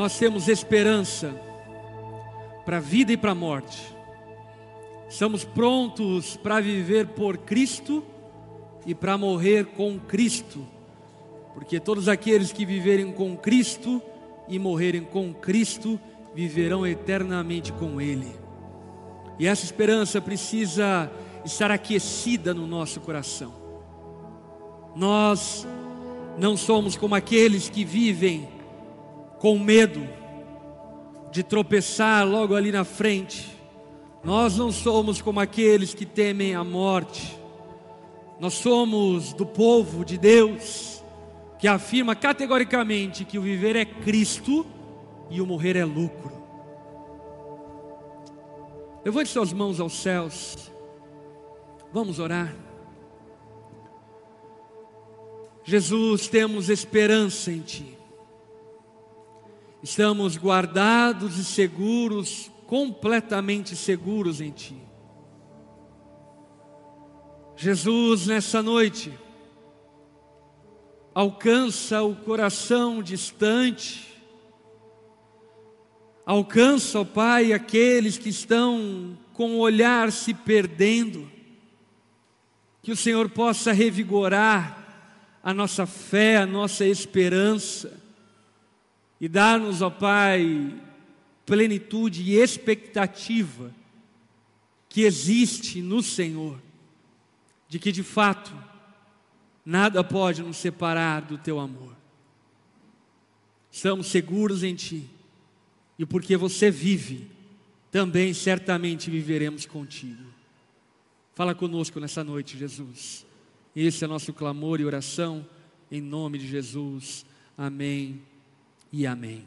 nós temos esperança para a vida e para a morte. Estamos prontos para viver por Cristo e para morrer com Cristo, porque todos aqueles que viverem com Cristo e morrerem com Cristo viverão eternamente com Ele. E essa esperança precisa estar aquecida no nosso coração. Nós não somos como aqueles que vivem com medo de tropeçar logo ali na frente. Nós não somos como aqueles que temem a morte. Nós somos do povo de Deus que afirma categoricamente que o viver é Cristo e o morrer é lucro. Levante suas mãos aos céus. Vamos orar. Jesus, temos esperança em Ti. Estamos guardados e seguros, completamente seguros em Ti. Jesus, nessa noite, alcança o coração distante, alcança, ó Pai, aqueles que estão com o olhar se perdendo, que o Senhor possa revigorar a nossa fé, a nossa esperança e dar-nos, ó Pai, plenitude e expectativa que existe no Senhor, de que de fato nada pode nos separar do Teu amor. Estamos seguros em Ti, e porque você vive, também certamente viveremos contigo. Fala conosco nessa noite, Jesus. Esse é nosso clamor e oração, em nome de Jesus. Amém e amém.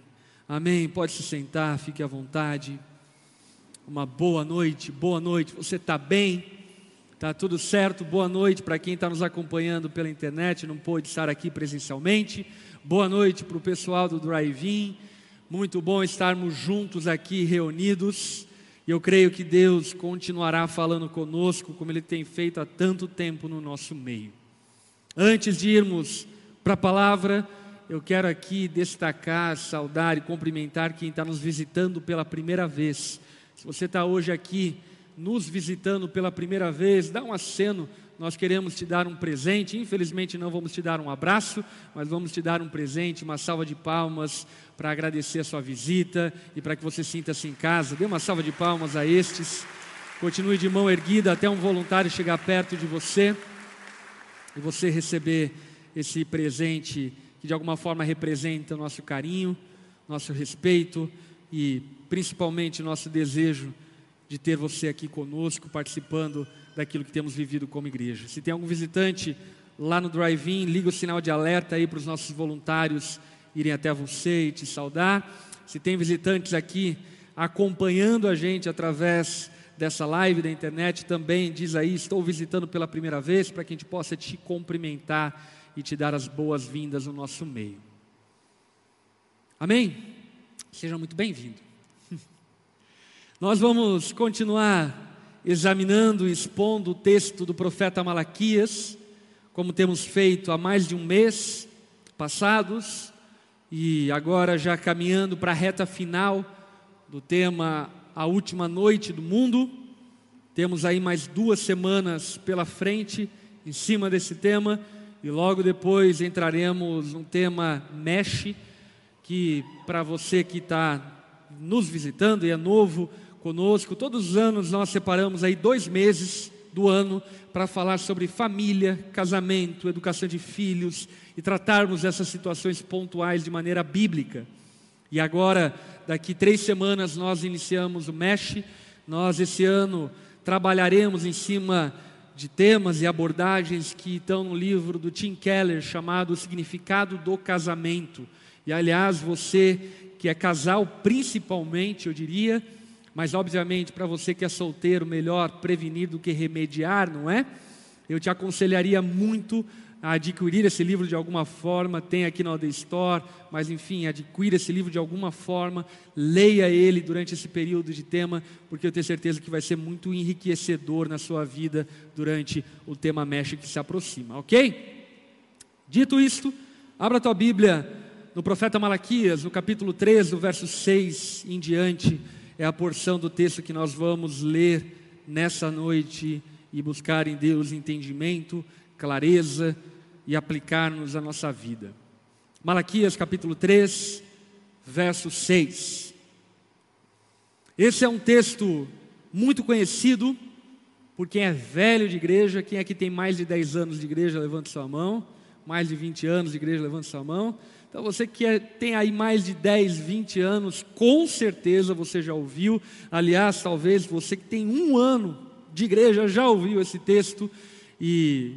Amém. Pode se sentar, fique à vontade. Uma boa noite, boa noite. Você está bem? Está tudo certo? Boa noite para quem está nos acompanhando pela internet, não pôde estar aqui presencialmente. Boa noite para o pessoal do Drive-In. Muito bom estarmos juntos aqui reunidos. E eu creio que Deus continuará falando conosco, como Ele tem feito há tanto tempo no nosso meio. Antes de irmos para a palavra, eu quero aqui destacar, saudar e cumprimentar quem está nos visitando pela primeira vez. Se você está hoje aqui nos visitando pela primeira vez, dá um aceno. Nós queremos te dar um presente. Infelizmente, não vamos te dar um abraço, mas vamos te dar um presente, uma salva de palmas para agradecer a sua visita e para que você sinta-se em casa. Dê uma salva de palmas a estes. Continue de mão erguida até um voluntário chegar perto de você e você receber esse presente que de alguma forma representa nosso carinho, nosso respeito e principalmente nosso desejo de ter você aqui conosco, participando daquilo que temos vivido como igreja. Se tem algum visitante lá no drive-in, liga o sinal de alerta aí para os nossos voluntários irem até você e te saudar. Se tem visitantes aqui acompanhando a gente através dessa live da internet, também diz aí, estou visitando pela primeira vez, para que a gente possa te cumprimentar e te dar as boas-vindas no nosso meio. Amém? Seja muito bem-vindo. Nós vamos continuar examinando e expondo o texto do profeta Malaquias, como temos feito há mais de um mês passados, e agora já caminhando para a reta final do tema A Última Noite do Mundo. Temos aí mais duas semanas pela frente em cima desse tema e logo depois entraremos no tema Mexe, que para você que está nos visitando e é novo conosco, todos os anos nós separamos aí dois meses do ano para falar sobre família, casamento, educação de filhos e tratarmos essas situações pontuais de maneira bíblica. E agora, daqui três semanas, nós iniciamos o Mexe. Nós, esse ano, trabalharemos em cima de temas e abordagens que estão no livro do Tim Keller chamado O Significado do Casamento. E aliás, você que é casal, principalmente, eu diria, mas obviamente para você que é solteiro, melhor prevenir do que remediar, não é? Eu te aconselharia muito adquirir esse livro de alguma forma, tem aqui na The Store, mas enfim, adquira esse livro de alguma forma, leia ele durante esse período de tema, porque eu tenho certeza que vai ser muito enriquecedor na sua vida durante o tema Mexe que se aproxima, ok? Dito isto, abra a tua Bíblia no profeta Malaquias, no capítulo 3, do verso 6 em diante, é a porção do texto que nós vamos ler nessa noite e buscar em Deus entendimento, clareza e aplicar-nos à nossa vida. Malaquias capítulo 3, verso 6. Esse é um texto muito conhecido por quem é velho de igreja, quem aqui tem mais de 10 anos de igreja, levante sua mão, mais de 20 anos de igreja, levante sua mão. Então você que é, tem aí mais de 10, 20 anos, com certeza você já ouviu. Aliás, talvez você que tem um ano de igreja já ouviu esse texto e,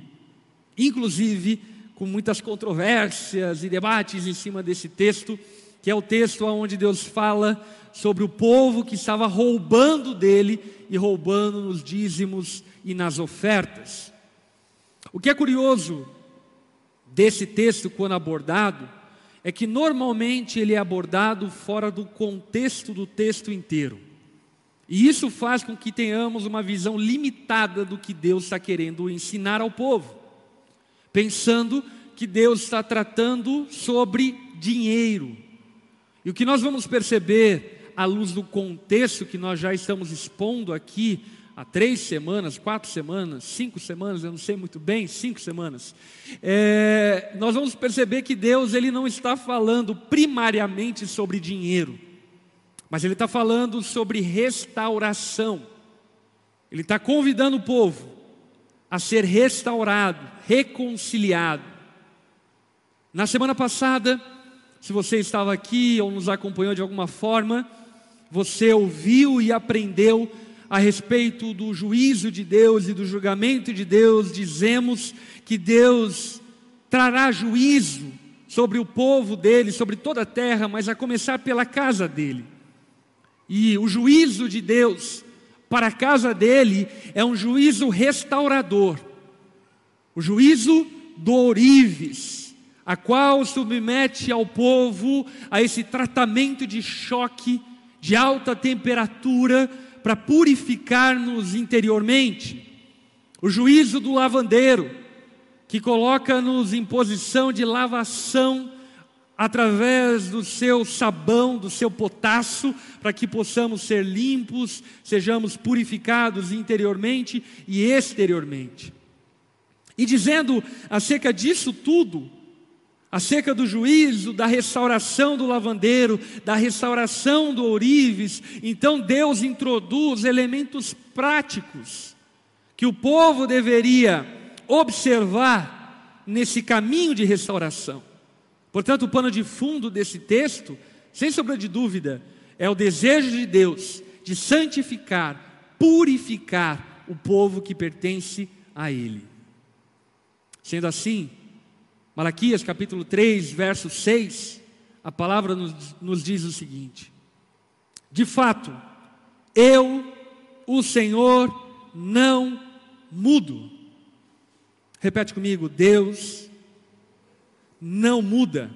inclusive, com muitas controvérsias e debates em cima desse texto, que é o texto onde Deus fala sobre o povo que estava roubando dele e roubando nos dízimos e nas ofertas. O que é curioso desse texto, quando abordado, é que normalmente ele é abordado fora do contexto do texto inteiro. E isso faz com que tenhamos uma visão limitada do que Deus está querendo ensinar ao povo, pensando que Deus está tratando sobre dinheiro. E o que nós vamos perceber à luz do contexto que nós já estamos expondo aqui há três semanas, quatro semanas, cinco semanas, eu não sei muito bem, cinco semanas, é, nós vamos perceber que Deus ele não está falando primariamente sobre dinheiro, mas ele está falando sobre restauração. Ele está convidando o povo a ser restaurado, reconciliado. Na semana passada, se você estava aqui ou nos acompanhou de alguma forma, você ouviu e aprendeu a respeito do juízo de Deus e do julgamento de Deus, dizemos que Deus trará juízo sobre o povo dele, sobre toda a terra, mas a começar pela casa dele. E o juízo de Deus para a casa dele é um juízo restaurador, o juízo do ourives, a qual submete ao povo a esse tratamento de choque, de alta temperatura, para purificar-nos interiormente. O juízo do lavandeiro, que coloca-nos em posição de lavação através do seu sabão, do seu potasso, para que possamos ser limpos, sejamos purificados interiormente e exteriormente. E dizendo acerca disso tudo, acerca do juízo, da restauração do lavandeiro, da restauração do ourives, então Deus introduz elementos práticos que o povo deveria observar nesse caminho de restauração. Portanto, o pano de fundo desse texto, sem sombra de dúvida, é o desejo de Deus de santificar, purificar o povo que pertence a Ele. Sendo assim, Malaquias capítulo 3, verso 6, a palavra nos, nos diz o seguinte: De fato, eu, o Senhor, não mudo. Repete comigo: Deus não muda.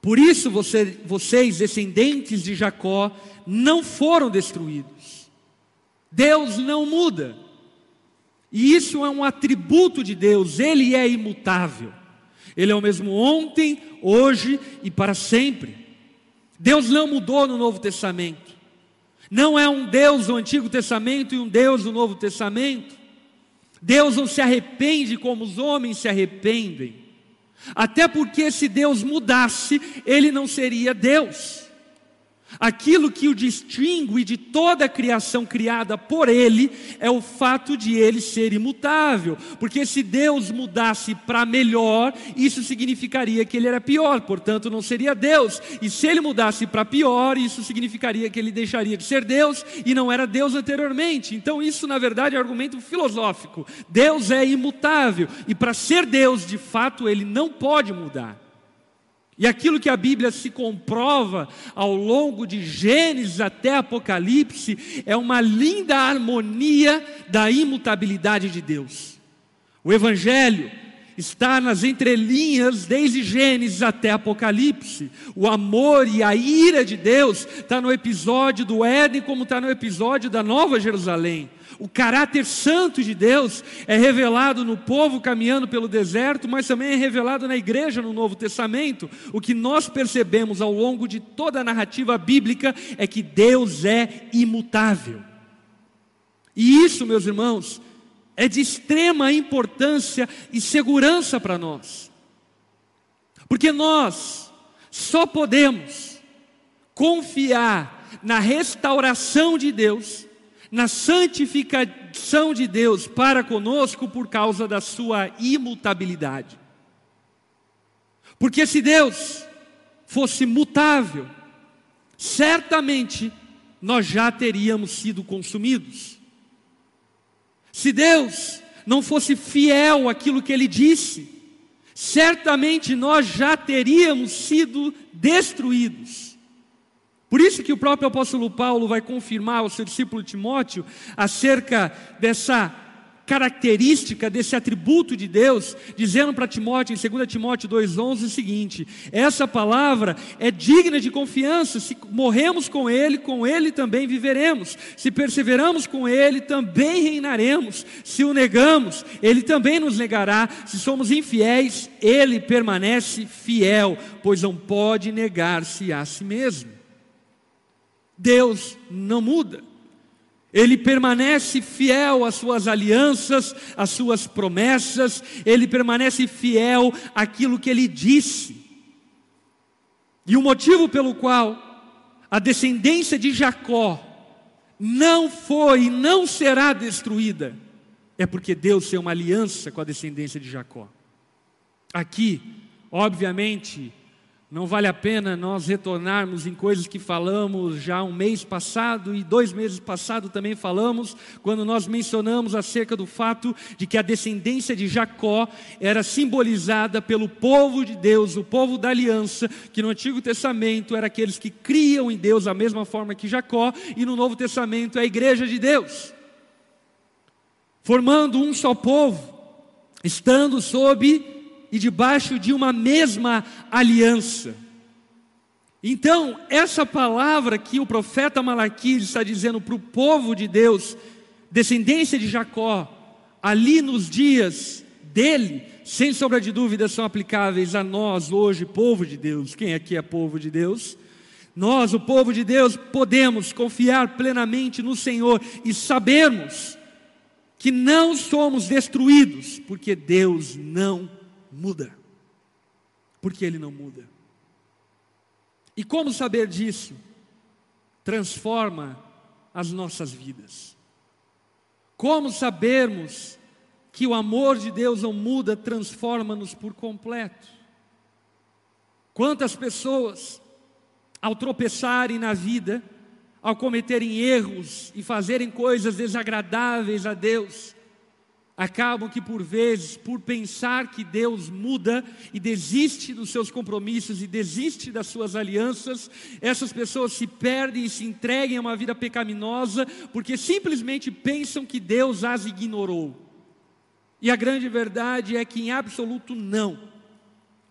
Por isso você, vocês, descendentes de Jacó, não foram destruídos. Deus não muda. E isso é um atributo de Deus, ele é imutável. Ele é o mesmo ontem, hoje e para sempre. Deus não mudou no Novo Testamento. Não é um Deus do Antigo Testamento e um Deus do Novo Testamento. Deus não se arrepende como os homens se arrependem. Até porque se Deus mudasse, ele não seria Deus. Aquilo que o distingue de toda a criação criada por Ele é o fato de Ele ser imutável, porque se Deus mudasse para melhor, isso significaria que Ele era pior, portanto não seria Deus, e se Ele mudasse para pior, isso significaria que Ele deixaria de ser Deus e não era Deus anteriormente. Então isso na verdade é um argumento filosófico. Deus é imutável e para ser Deus de fato Ele não pode mudar. E aquilo que a Bíblia se comprova ao longo de Gênesis até Apocalipse é uma linda harmonia da imutabilidade de Deus. O Evangelho está nas entrelinhas desde Gênesis até Apocalipse. O amor e a ira de Deus está no episódio do Éden, como está no episódio da Nova Jerusalém. O caráter santo de Deus é revelado no povo caminhando pelo deserto, mas também é revelado na igreja no Novo Testamento. O que nós percebemos ao longo de toda a narrativa bíblica é que Deus é imutável. E isso, meus irmãos, é de extrema importância e segurança para nós. Porque nós só podemos confiar na restauração de Deus, na santificação de Deus para conosco por causa da sua imutabilidade. Porque se Deus fosse mutável, certamente nós já teríamos sido consumidos. Se Deus não fosse fiel àquilo que ele disse, certamente nós já teríamos sido destruídos. Por isso que o próprio apóstolo Paulo vai confirmar ao seu discípulo Timóteo acerca dessa característica desse atributo de Deus, dizendo para Timóteo, em 2 Timóteo 2,11, o seguinte: essa palavra é digna de confiança, se morremos com Ele, com Ele também viveremos, se perseveramos com Ele, também reinaremos, se o negamos, Ele também nos negará, se somos infiéis, Ele permanece fiel, pois não pode negar-se a si mesmo. Deus não muda. Ele permanece fiel às suas alianças, às suas promessas, ele permanece fiel àquilo que ele disse. E o motivo pelo qual a descendência de Jacó não foi e não será destruída é porque Deus tem uma aliança com a descendência de Jacó. Aqui, obviamente, não vale a pena nós retornarmos em coisas que falamos já um mês passado e dois meses passado também falamos, quando nós mencionamos acerca do fato de que a descendência de Jacó era simbolizada pelo povo de Deus, o povo da aliança, que no Antigo Testamento era aqueles que criam em Deus da mesma forma que Jacó, e no Novo Testamento é a igreja de Deus, formando um só povo, estando sob e debaixo de uma mesma aliança. Então, essa palavra que o profeta Malaquias está dizendo para o povo de Deus, descendência de Jacó, ali nos dias dele, sem sombra de dúvida, são aplicáveis a nós hoje, povo de Deus. Quem aqui é povo de Deus? Nós, o povo de Deus, podemos confiar plenamente no Senhor e sabermos que não somos destruídos, porque Deus não muda. Porque ele não muda. E como saber disso? Transforma as nossas vidas. Como sabermos que o amor de Deus não muda, transforma-nos por completo? Quantas pessoas, ao tropeçarem na vida, ao cometerem erros e fazerem coisas desagradáveis a Deus, acabam que por vezes, por pensar que Deus muda e desiste dos seus compromissos e desiste das suas alianças, essas pessoas se perdem e se entreguem a uma vida pecaminosa porque simplesmente pensam que Deus as ignorou. E a grande verdade é que em absoluto não.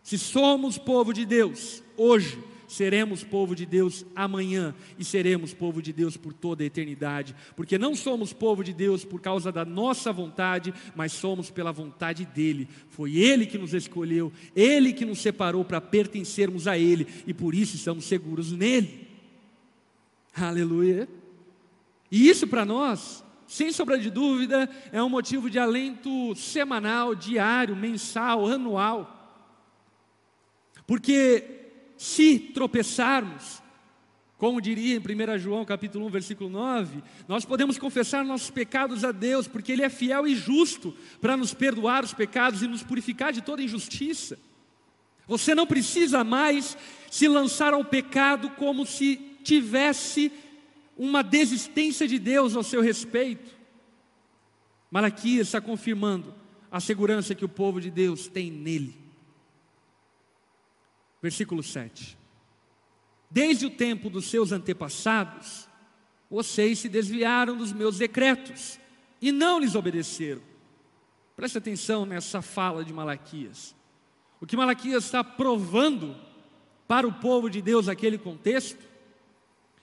Se somos povo de Deus hoje, seremos povo de Deus amanhã e seremos povo de Deus por toda a eternidade, porque não somos povo de Deus por causa da nossa vontade, mas somos pela vontade dEle. Foi Ele que nos escolheu, Ele que nos separou para pertencermos a Ele e por isso estamos seguros nele. Aleluia. E isso para nós, sem sombra de dúvida, é um motivo de alento semanal, diário, mensal, anual. Porque se tropeçarmos, como diria em 1 João capítulo 1, versículo 9, nós podemos confessar nossos pecados a Deus, porque Ele é fiel e justo para nos perdoar os pecados e nos purificar de toda injustiça. Você não precisa mais se lançar ao pecado como se tivesse uma desistência de Deus ao seu respeito. Malaquias está confirmando a segurança que o povo de Deus tem nele. Versículo 7. Desde o tempo dos seus antepassados, vocês se desviaram dos meus decretos e não lhes obedeceram. Preste atenção nessa fala de Malaquias. O que Malaquias está provando para o povo de Deus naquele contexto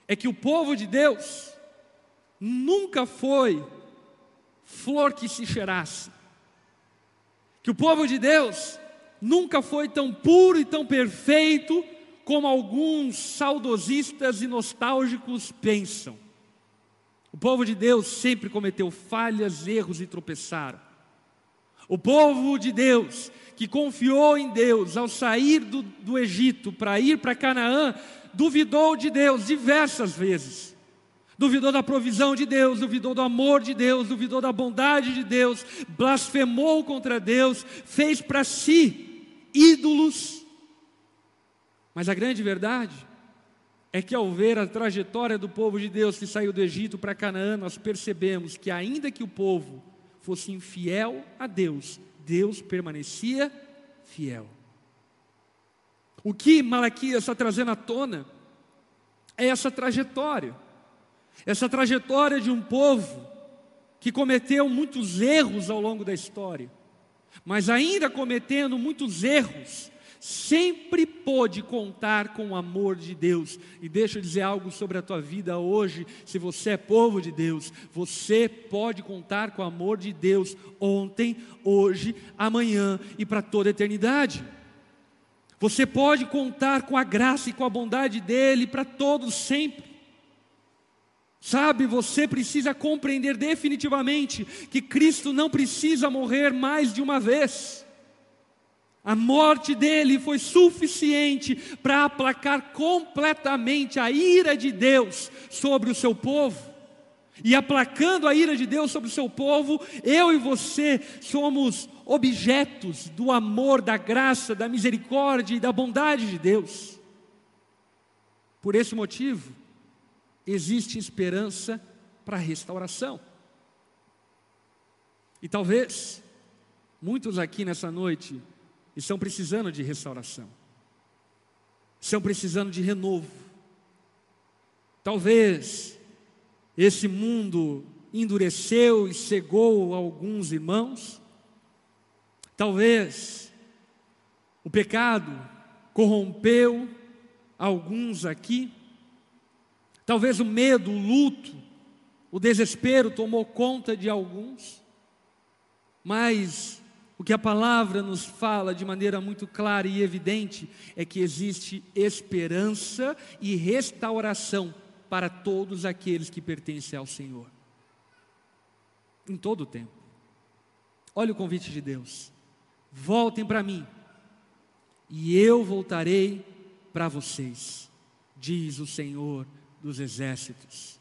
é que o povo de Deus nunca foi flor que se cheirasse. Que o povo de Deus nunca foi tão puro e tão perfeito como alguns saudosistas e nostálgicos pensam. O povo de Deus sempre cometeu falhas, erros e tropeçaram. O povo de Deus, que confiou em Deus ao sair do, do Egito para ir para Canaã, duvidou de Deus diversas vezes. Duvidou da provisão de Deus, duvidou do amor de Deus, duvidou da bondade de Deus, blasfemou contra Deus, fez para si ídolos. Mas a grande verdade é que ao ver a trajetória do povo de Deus que saiu do Egito para Canaã, nós percebemos que ainda que o povo fosse infiel a Deus, Deus permanecia fiel. O que Malaquias está trazendo à tona é essa trajetória, essa trajetória de um povo que cometeu muitos erros ao longo da história, mas ainda cometendo muitos erros, sempre pôde contar com o amor de Deus. E deixa eu dizer algo sobre a tua vida hoje, se você é povo de Deus, você pode contar com o amor de Deus ontem, hoje, amanhã e para toda a eternidade. Você pode contar com a graça e com a bondade dele para todos sempre. Sabe, você precisa compreender definitivamente que Cristo não precisa morrer mais de uma vez. A morte dele foi suficiente para aplacar completamente a ira de Deus sobre o seu povo. E aplacando a ira de Deus sobre o seu povo, eu e você somos objetos do amor, da graça, da misericórdia e da bondade de Deus. Por esse motivo, existe esperança para restauração. E talvez muitos aqui nessa noite estão precisando de restauração, estão precisando de renovo. Talvez esse mundo endureceu e cegou alguns irmãos, talvez o pecado corrompeu alguns aqui, talvez o medo, o luto, o desespero tomou conta de alguns, mas o que a palavra nos fala de maneira muito clara e evidente é que existe esperança e restauração para todos aqueles que pertencem ao Senhor. Em todo o tempo. Olha o convite de Deus. Voltem para mim, e eu voltarei para vocês, diz o Senhor dos exércitos.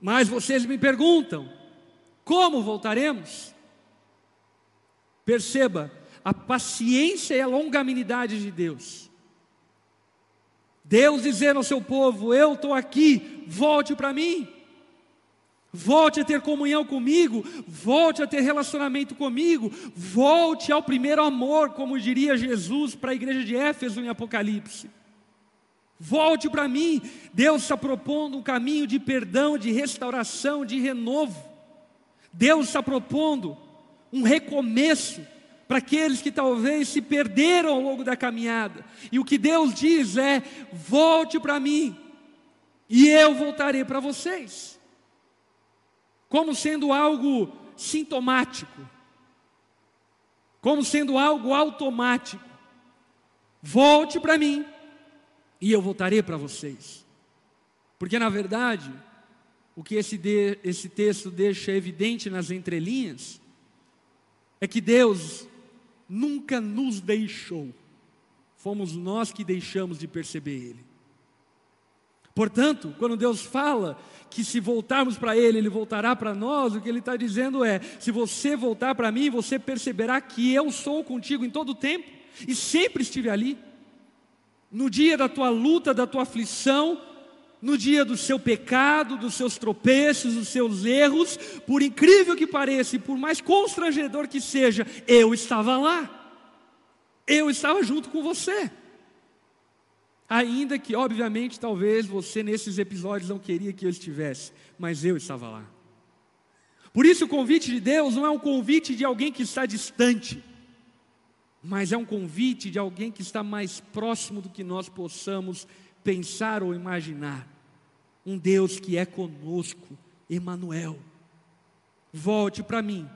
Mas vocês me perguntam: como voltaremos? Perceba a paciência e a longanimidade de Deus. Deus dizendo ao seu povo: Eu estou aqui, volte para mim. Volte a ter comunhão comigo, volte a ter relacionamento comigo, volte ao primeiro amor, como diria Jesus para a igreja de Éfeso em Apocalipse. Volte para mim, Deus está propondo um caminho de perdão, de restauração, de renovo. Deus está propondo um recomeço para aqueles que talvez se perderam ao longo da caminhada. E o que Deus diz é: volte para mim, e eu voltarei para vocês. Como sendo algo sintomático, como sendo algo automático. Volte para mim, e eu voltarei para vocês. Porque na verdade, o que esse, de, esse texto deixa evidente nas entrelinhas é que Deus nunca nos deixou, fomos nós que deixamos de perceber Ele. Portanto, quando Deus fala que se voltarmos para Ele, Ele voltará para nós, o que Ele está dizendo é: se você voltar para mim, você perceberá que eu sou contigo em todo o tempo e sempre estive ali. No dia da tua luta, da tua aflição, no dia do seu pecado, dos seus tropeços, dos seus erros, por incrível que pareça e por mais constrangedor que seja, eu estava lá. Eu estava junto com você. Ainda que, obviamente, talvez você nesses episódios não queria que eu estivesse, mas eu estava lá. Por isso, o convite de Deus não é um convite de alguém que está distante, mas é um convite de alguém que está mais próximo do que nós possamos pensar ou imaginar um Deus que é conosco, Emanuel. volte para mim,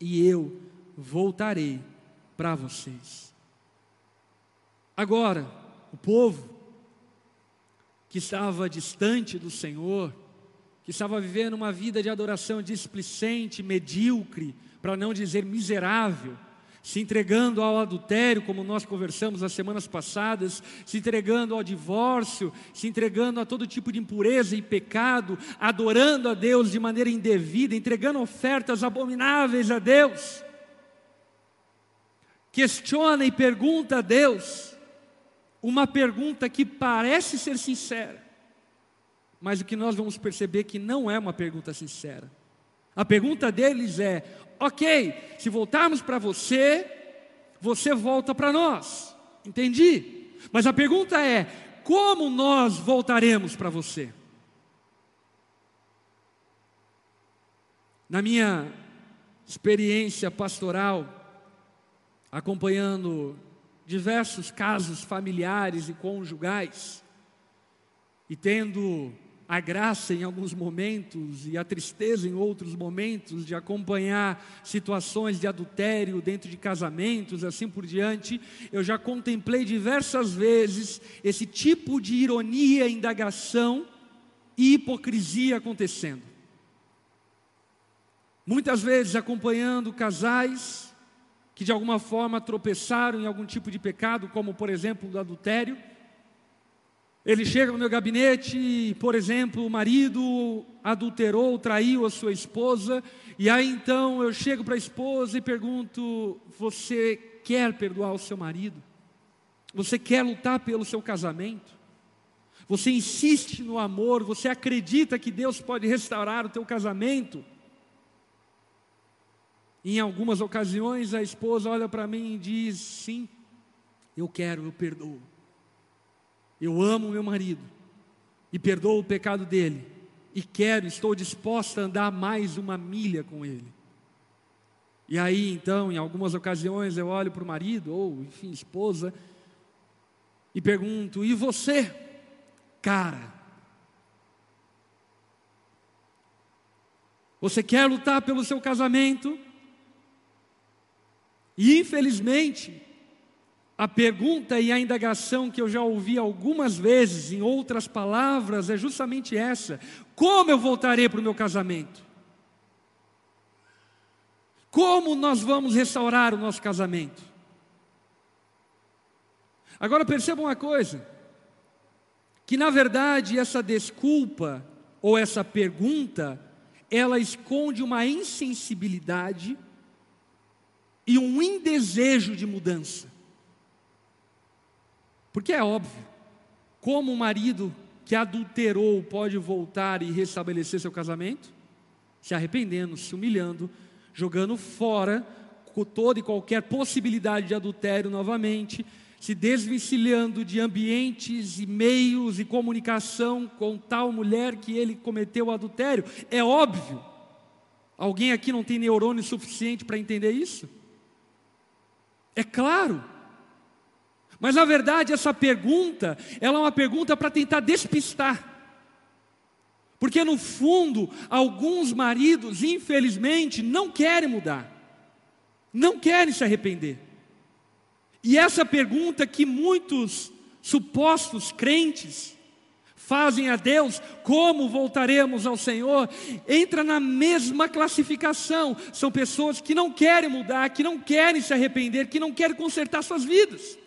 e eu voltarei para vocês. Agora, o povo que estava distante do Senhor, que estava vivendo uma vida de adoração displicente, medíocre, para não dizer miserável, se entregando ao adultério, como nós conversamos nas semanas passadas, se entregando ao divórcio, se entregando a todo tipo de impureza e pecado, adorando a Deus de maneira indevida, entregando ofertas abomináveis a Deus. Questiona e pergunta a Deus uma pergunta que parece ser sincera, mas o que nós vamos perceber que não é uma pergunta sincera. A pergunta deles é: ok, se voltarmos para você, você volta para nós. Entendi. Mas a pergunta é: como nós voltaremos para você? Na minha experiência pastoral, acompanhando diversos casos familiares e conjugais, e tendo a graça em alguns momentos e a tristeza em outros momentos de acompanhar situações de adultério dentro de casamentos, assim por diante, eu já contemplei diversas vezes esse tipo de ironia, indagação e hipocrisia acontecendo. Muitas vezes acompanhando casais que de alguma forma tropeçaram em algum tipo de pecado, como por exemplo o adultério, ele chega no meu gabinete por exemplo, o marido adulterou, traiu a sua esposa, e aí então eu chego para a esposa e pergunto: Você quer perdoar o seu marido? Você quer lutar pelo seu casamento? Você insiste no amor? Você acredita que Deus pode restaurar o teu casamento? Em algumas ocasiões a esposa olha para mim e diz: Sim, eu quero, eu perdoo. Eu amo meu marido e perdoo o pecado dele e quero, estou disposta a andar mais uma milha com ele. E aí, então, em algumas ocasiões, eu olho para o marido, ou enfim, esposa, e pergunto: e você, cara? Você quer lutar pelo seu casamento? E infelizmente, a pergunta e a indagação que eu já ouvi algumas vezes, em outras palavras, é justamente essa: como eu voltarei para o meu casamento? Como nós vamos restaurar o nosso casamento? Agora perceba uma coisa: que na verdade essa desculpa ou essa pergunta, ela esconde uma insensibilidade e um indesejo de mudança. Porque é óbvio, como um marido que adulterou pode voltar e restabelecer seu casamento? Se arrependendo, se humilhando, jogando fora toda e qualquer possibilidade de adultério novamente, se desvencilhando de ambientes e meios e comunicação com tal mulher que ele cometeu adultério. É óbvio. Alguém aqui não tem neurônio suficiente para entender isso? É claro. Mas na verdade essa pergunta, ela é uma pergunta para tentar despistar. Porque no fundo, alguns maridos, infelizmente, não querem mudar. Não querem se arrepender. E essa pergunta que muitos supostos crentes fazem a Deus, como voltaremos ao Senhor, entra na mesma classificação. São pessoas que não querem mudar, que não querem se arrepender, que não querem consertar suas vidas.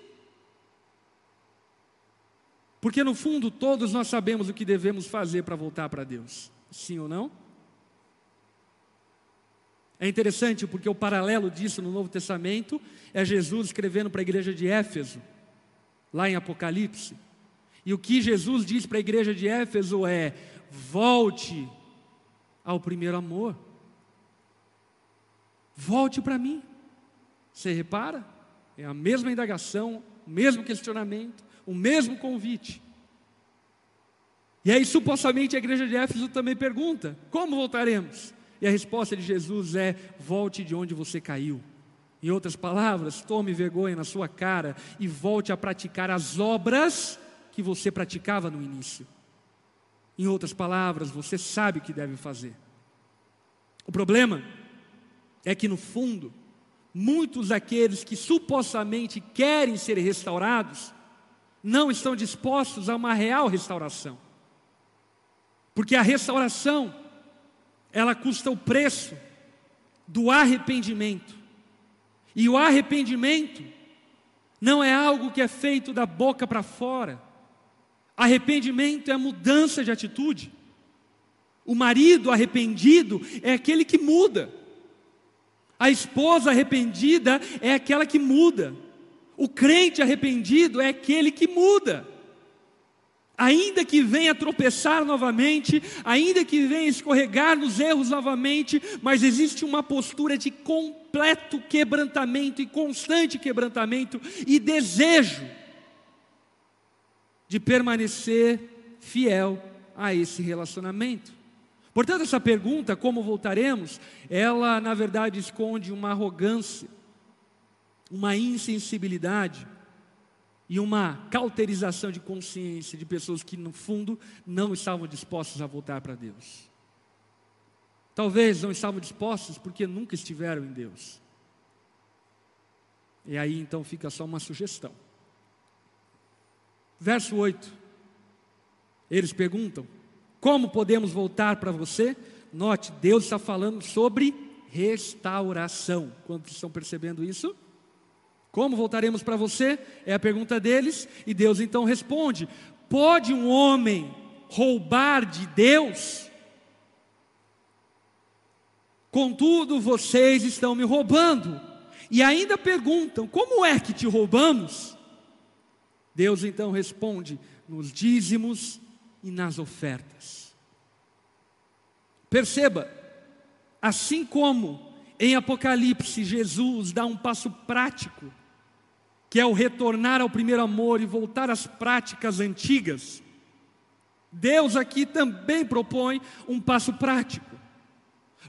Porque no fundo todos nós sabemos o que devemos fazer para voltar para Deus. Sim ou não? É interessante porque o paralelo disso no Novo Testamento é Jesus escrevendo para a igreja de Éfeso, lá em Apocalipse. E o que Jesus diz para a igreja de Éfeso é: volte ao primeiro amor. Volte para mim. Você repara? É a mesma indagação, o mesmo questionamento o mesmo convite. E aí, supostamente, a igreja de Éfeso também pergunta: como voltaremos? E a resposta de Jesus é: volte de onde você caiu. Em outras palavras, tome vergonha na sua cara e volte a praticar as obras que você praticava no início. Em outras palavras, você sabe o que deve fazer. O problema é que, no fundo, muitos daqueles que supostamente querem ser restaurados não estão dispostos a uma real restauração. Porque a restauração, ela custa o preço do arrependimento. E o arrependimento não é algo que é feito da boca para fora. Arrependimento é mudança de atitude. O marido arrependido é aquele que muda. A esposa arrependida é aquela que muda. O crente arrependido é aquele que muda. Ainda que venha tropeçar novamente, ainda que venha escorregar nos erros novamente, mas existe uma postura de completo quebrantamento e constante quebrantamento e desejo de permanecer fiel a esse relacionamento. Portanto, essa pergunta, como voltaremos, ela na verdade esconde uma arrogância, uma insensibilidade e uma cauterização de consciência de pessoas que, no fundo, não estavam dispostas a voltar para Deus. Talvez não estavam dispostos porque nunca estiveram em Deus. E aí então fica só uma sugestão. Verso 8. Eles perguntam: como podemos voltar para você? Note, Deus está falando sobre restauração. Quantos estão percebendo isso? Como voltaremos para você? É a pergunta deles, e Deus então responde: Pode um homem roubar de Deus? Contudo, vocês estão me roubando. E ainda perguntam: Como é que te roubamos? Deus então responde: Nos dízimos e nas ofertas. Perceba, assim como em Apocalipse Jesus dá um passo prático, que é o retornar ao primeiro amor e voltar às práticas antigas, Deus aqui também propõe um passo prático.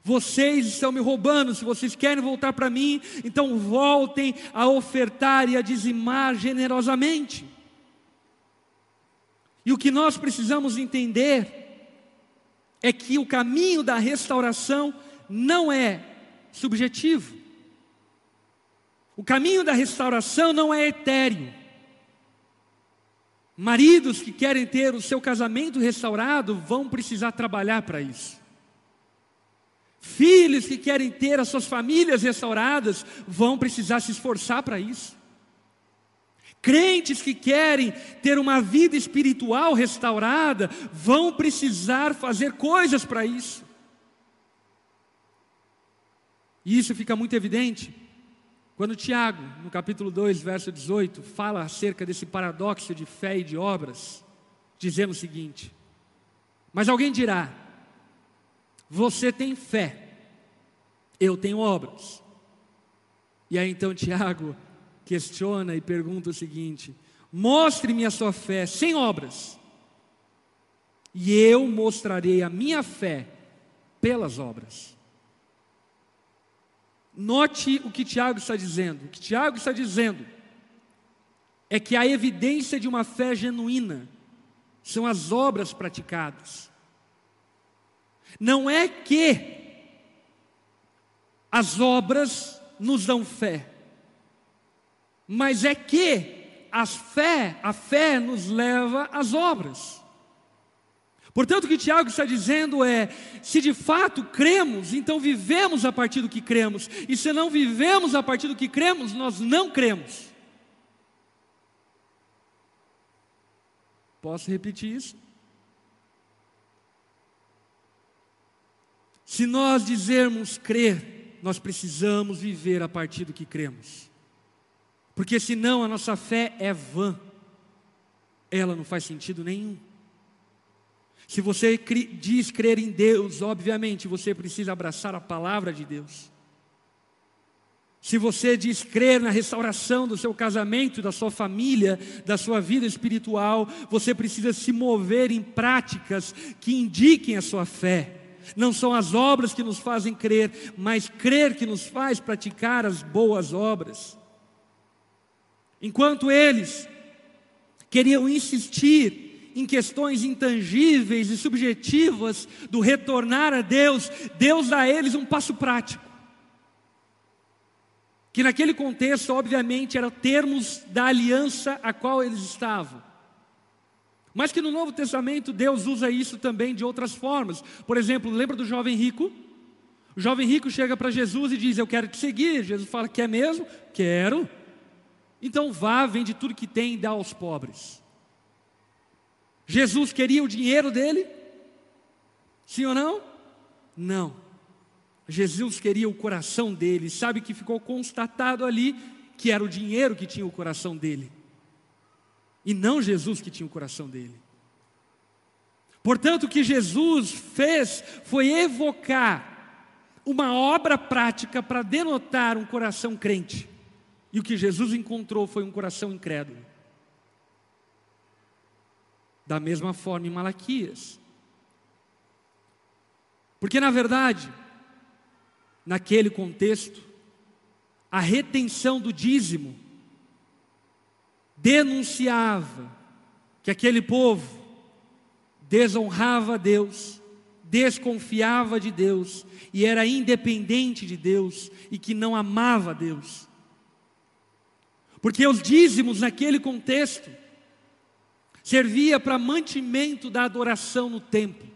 Vocês estão me roubando, se vocês querem voltar para mim, então voltem a ofertar e a dizimar generosamente. E o que nós precisamos entender é que o caminho da restauração não é subjetivo. O caminho da restauração não é etéreo. Maridos que querem ter o seu casamento restaurado vão precisar trabalhar para isso. Filhos que querem ter as suas famílias restauradas vão precisar se esforçar para isso. Crentes que querem ter uma vida espiritual restaurada vão precisar fazer coisas para isso. E isso fica muito evidente quando Tiago, no capítulo 2, verso 18, fala acerca desse paradoxo de fé e de obras, dizendo o seguinte: Mas alguém dirá, você tem fé, eu tenho obras. E aí então Tiago questiona e pergunta o seguinte: Mostre-me a sua fé sem obras, e eu mostrarei a minha fé pelas obras. Note o que Tiago está dizendo. O que Tiago está dizendo é que a evidência de uma fé genuína são as obras praticadas. Não é que as obras nos dão fé mas é que a fé, a fé nos leva às obras. Portanto, o que Tiago está dizendo é: se de fato cremos, então vivemos a partir do que cremos, e se não vivemos a partir do que cremos, nós não cremos. Posso repetir isso? Se nós dizermos crer, nós precisamos viver a partir do que cremos porque senão a nossa fé é vã, ela não faz sentido nenhum. Se você diz crer em Deus, obviamente você precisa abraçar a palavra de Deus. Se você diz crer na restauração do seu casamento, da sua família, da sua vida espiritual, você precisa se mover em práticas que indiquem a sua fé. Não são as obras que nos fazem crer, mas crer que nos faz praticar as boas obras. Enquanto eles queriam insistir em questões intangíveis e subjetivas do retornar a Deus, Deus dá a eles um passo prático. Que naquele contexto, obviamente, eram termos da aliança a qual eles estavam. Mas que no Novo Testamento Deus usa isso também de outras formas. Por exemplo, lembra do jovem rico? O jovem rico chega para Jesus e diz: Eu quero te seguir. Jesus fala: Quer mesmo? Quero. Então vá, vende tudo que tem e dá aos pobres. Jesus queria o dinheiro dele? Sim ou não? Não. Jesus queria o coração dele. Sabe que ficou constatado ali que era o dinheiro que tinha o coração dele. E não Jesus que tinha o coração dele. Portanto, o que Jesus fez foi evocar uma obra prática para denotar um coração crente. E o que Jesus encontrou foi um coração incrédulo. Da mesma forma em Malaquias. Porque, na verdade, naquele contexto, a retenção do dízimo denunciava que aquele povo desonrava a Deus, desconfiava de Deus e era independente de Deus e que não amava Deus. Porque os dízimos naquele contexto servia para mantimento da adoração no templo.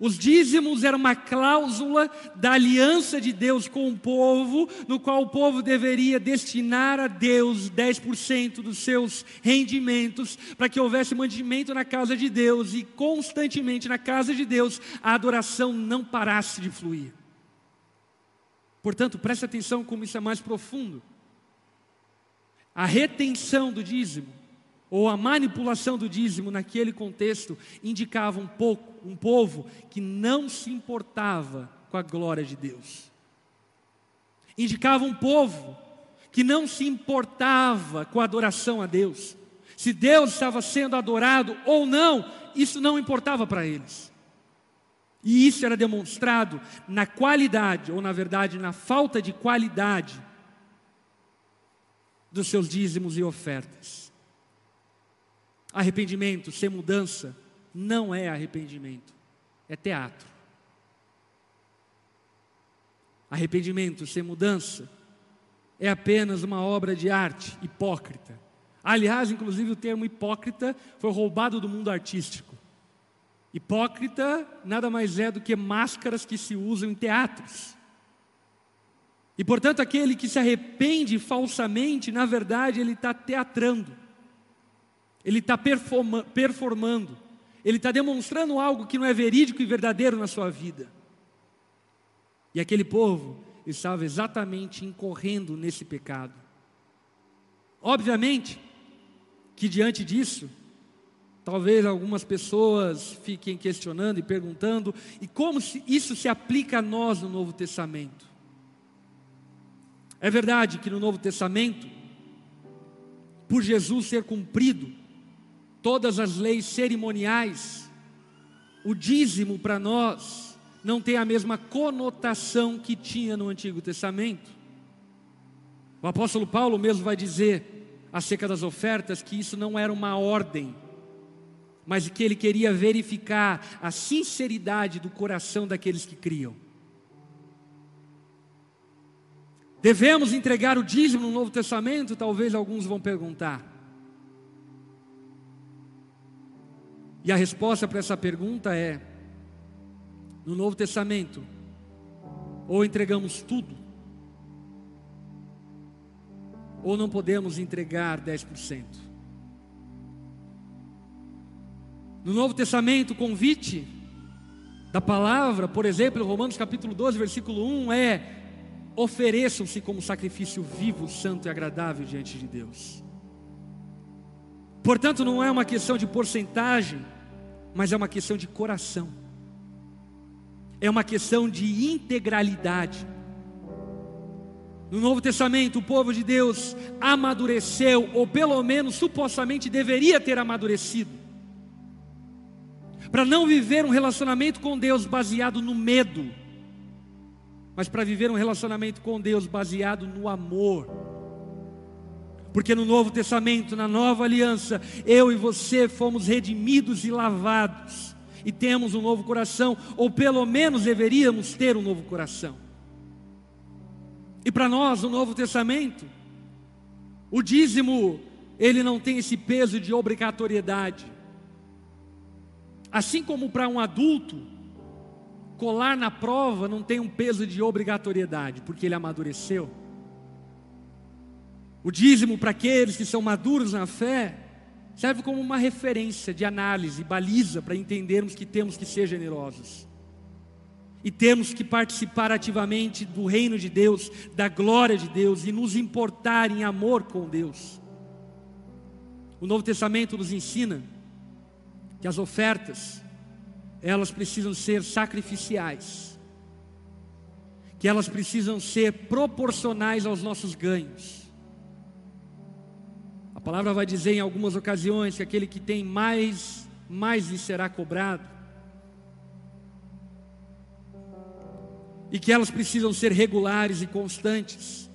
Os dízimos eram uma cláusula da aliança de Deus com o povo, no qual o povo deveria destinar a Deus 10% dos seus rendimentos, para que houvesse mantimento na casa de Deus e constantemente na casa de Deus a adoração não parasse de fluir. Portanto, preste atenção como isso é mais profundo. A retenção do dízimo, ou a manipulação do dízimo naquele contexto, indicava um pouco, um povo que não se importava com a glória de Deus. Indicava um povo que não se importava com a adoração a Deus. Se Deus estava sendo adorado ou não, isso não importava para eles. E isso era demonstrado na qualidade, ou na verdade, na falta de qualidade dos seus dízimos e ofertas. Arrependimento sem mudança não é arrependimento, é teatro. Arrependimento sem mudança é apenas uma obra de arte hipócrita. Aliás, inclusive o termo hipócrita foi roubado do mundo artístico. Hipócrita nada mais é do que máscaras que se usam em teatros. E portanto, aquele que se arrepende falsamente, na verdade, ele está teatrando, ele está performando, ele está demonstrando algo que não é verídico e verdadeiro na sua vida. E aquele povo estava exatamente incorrendo nesse pecado. Obviamente que diante disso, talvez algumas pessoas fiquem questionando e perguntando, e como isso se aplica a nós no Novo Testamento? É verdade que no Novo Testamento, por Jesus ser cumprido todas as leis cerimoniais, o dízimo para nós não tem a mesma conotação que tinha no Antigo Testamento. O apóstolo Paulo mesmo vai dizer acerca das ofertas que isso não era uma ordem, mas que ele queria verificar a sinceridade do coração daqueles que criam. Devemos entregar o dízimo no Novo Testamento? Talvez alguns vão perguntar. E a resposta para essa pergunta é: no Novo Testamento, ou entregamos tudo, ou não podemos entregar 10%. No Novo Testamento, o convite da palavra, por exemplo, Romanos capítulo 12, versículo 1 é: ofereçam-se como sacrifício vivo, santo e agradável diante de Deus. Portanto, não é uma questão de porcentagem, mas é uma questão de coração, é uma questão de integralidade. No Novo Testamento, o povo de Deus amadureceu, ou pelo menos supostamente deveria ter amadurecido, para não viver um relacionamento com Deus baseado no medo, mas para viver um relacionamento com Deus baseado no amor. Porque no Novo Testamento, na nova aliança, eu e você fomos redimidos e lavados, e temos um novo coração, ou pelo menos deveríamos ter um novo coração. E para nós, o Novo Testamento, o dízimo, ele não tem esse peso de obrigatoriedade. Assim como para um adulto, colar na prova não tem um peso de obrigatoriedade, porque ele amadureceu. O dízimo para aqueles que são maduros na fé serve como uma referência de análise, baliza para entendermos que temos que ser generosos. E temos que participar ativamente do reino de Deus, da glória de Deus e nos importar em amor com Deus. O Novo Testamento nos ensina que as ofertas, elas precisam ser sacrificiais, que elas precisam ser proporcionais aos nossos ganhos. A palavra vai dizer em algumas ocasiões que aquele que tem mais, mais lhe será cobrado. E que elas precisam ser regulares e constantes.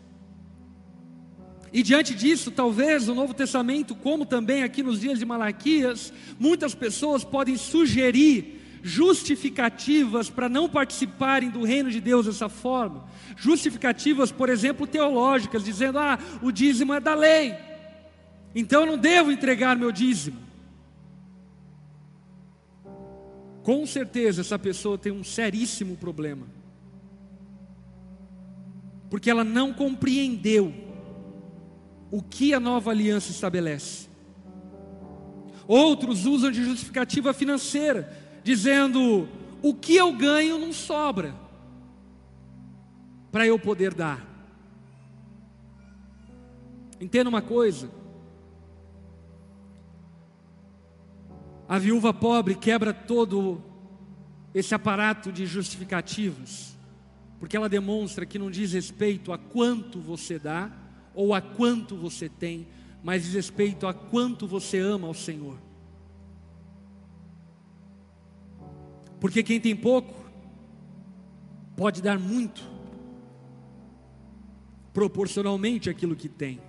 E diante disso, talvez no Novo Testamento, como também aqui nos dias de Malaquias, muitas pessoas podem sugerir justificativas para não participarem do reino de Deus dessa forma. Justificativas, por exemplo, teológicas, dizendo: ah, o dízimo é da lei, então eu não devo entregar meu dízimo. Com certeza essa pessoa tem um seríssimo problema, porque ela não compreendeu o que a nova aliança estabelece. Outros usam de justificativa financeira, dizendo: o que eu ganho não sobra para eu poder dar. Entenda uma coisa: a viúva pobre quebra todo esse aparato de justificativas, porque ela demonstra que não diz respeito a quanto você dá ou a quanto você tem, mas diz respeito a quanto você ama ao Senhor. Porque quem tem pouco pode dar muito, proporcionalmente àquilo que tem.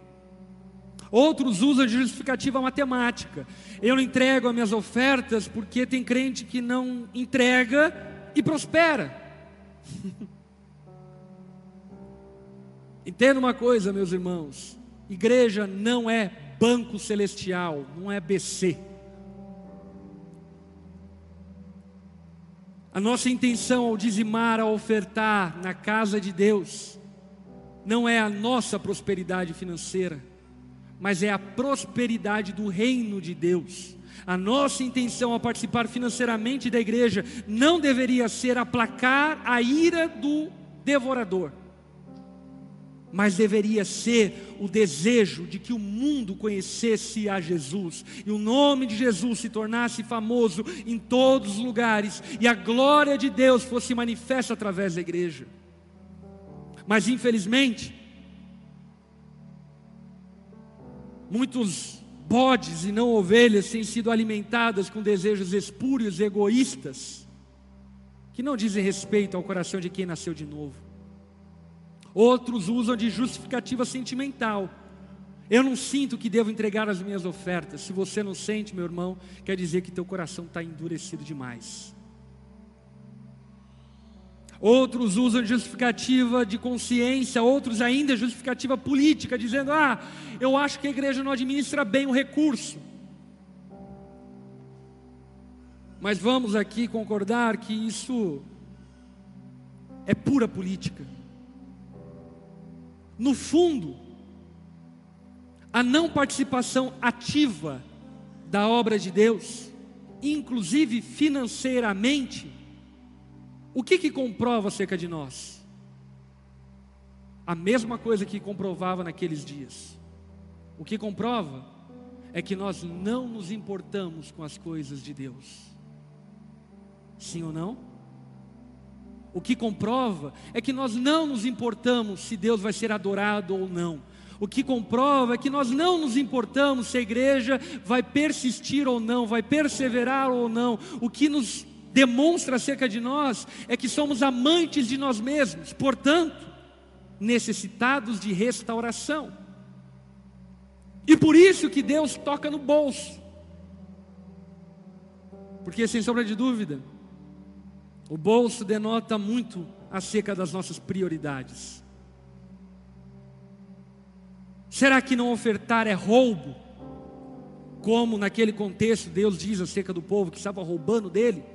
Outros usam de justificativa matemática. Eu entrego as minhas ofertas porque tem crente que não entrega e prospera. Entenda uma coisa, meus irmãos: igreja não é banco celestial, não é BC. A nossa intenção ao dizimar, ao ofertar na casa de Deus, não é a nossa prosperidade financeira, mas é a prosperidade do reino de Deus. A nossa intenção ao participar financeiramente da igreja não deveria ser aplacar a ira do devorador mas deveria ser o desejo de que o mundo conhecesse a Jesus e o nome de Jesus se tornasse famoso em todos os lugares e a glória de Deus fosse manifesta através da igreja. Mas infelizmente, muitos bodes e não ovelhas têm sido alimentadas com desejos espúrios e egoístas, que não dizem respeito ao coração de quem nasceu de novo. Outros usam de justificativa sentimental. Eu não sinto que devo entregar as minhas ofertas. Se você não sente, meu irmão, quer dizer que teu coração está endurecido demais. Outros usam justificativa de consciência, outros ainda justificativa política, dizendo: Ah, eu acho que a igreja não administra bem o recurso. Mas vamos aqui concordar que isso é pura política. No fundo, a não participação ativa da obra de Deus, inclusive financeiramente, o que que comprova acerca de nós? A mesma coisa que comprovava naqueles dias. O que comprova é que nós não nos importamos com as coisas de Deus. Sim ou não? O que comprova é que nós não nos importamos se Deus vai ser adorado ou não. O que comprova é que nós não nos importamos se a igreja vai persistir ou não, vai perseverar ou não. O que nos demonstra acerca de nós é que somos amantes de nós mesmos, portanto, necessitados de restauração. E por isso que Deus toca no bolso. Porque, sem sombra de dúvida, o bolso denota muito acerca das nossas prioridades. Será que não ofertar é roubo? Como naquele contexto Deus diz acerca do povo que estava roubando dele?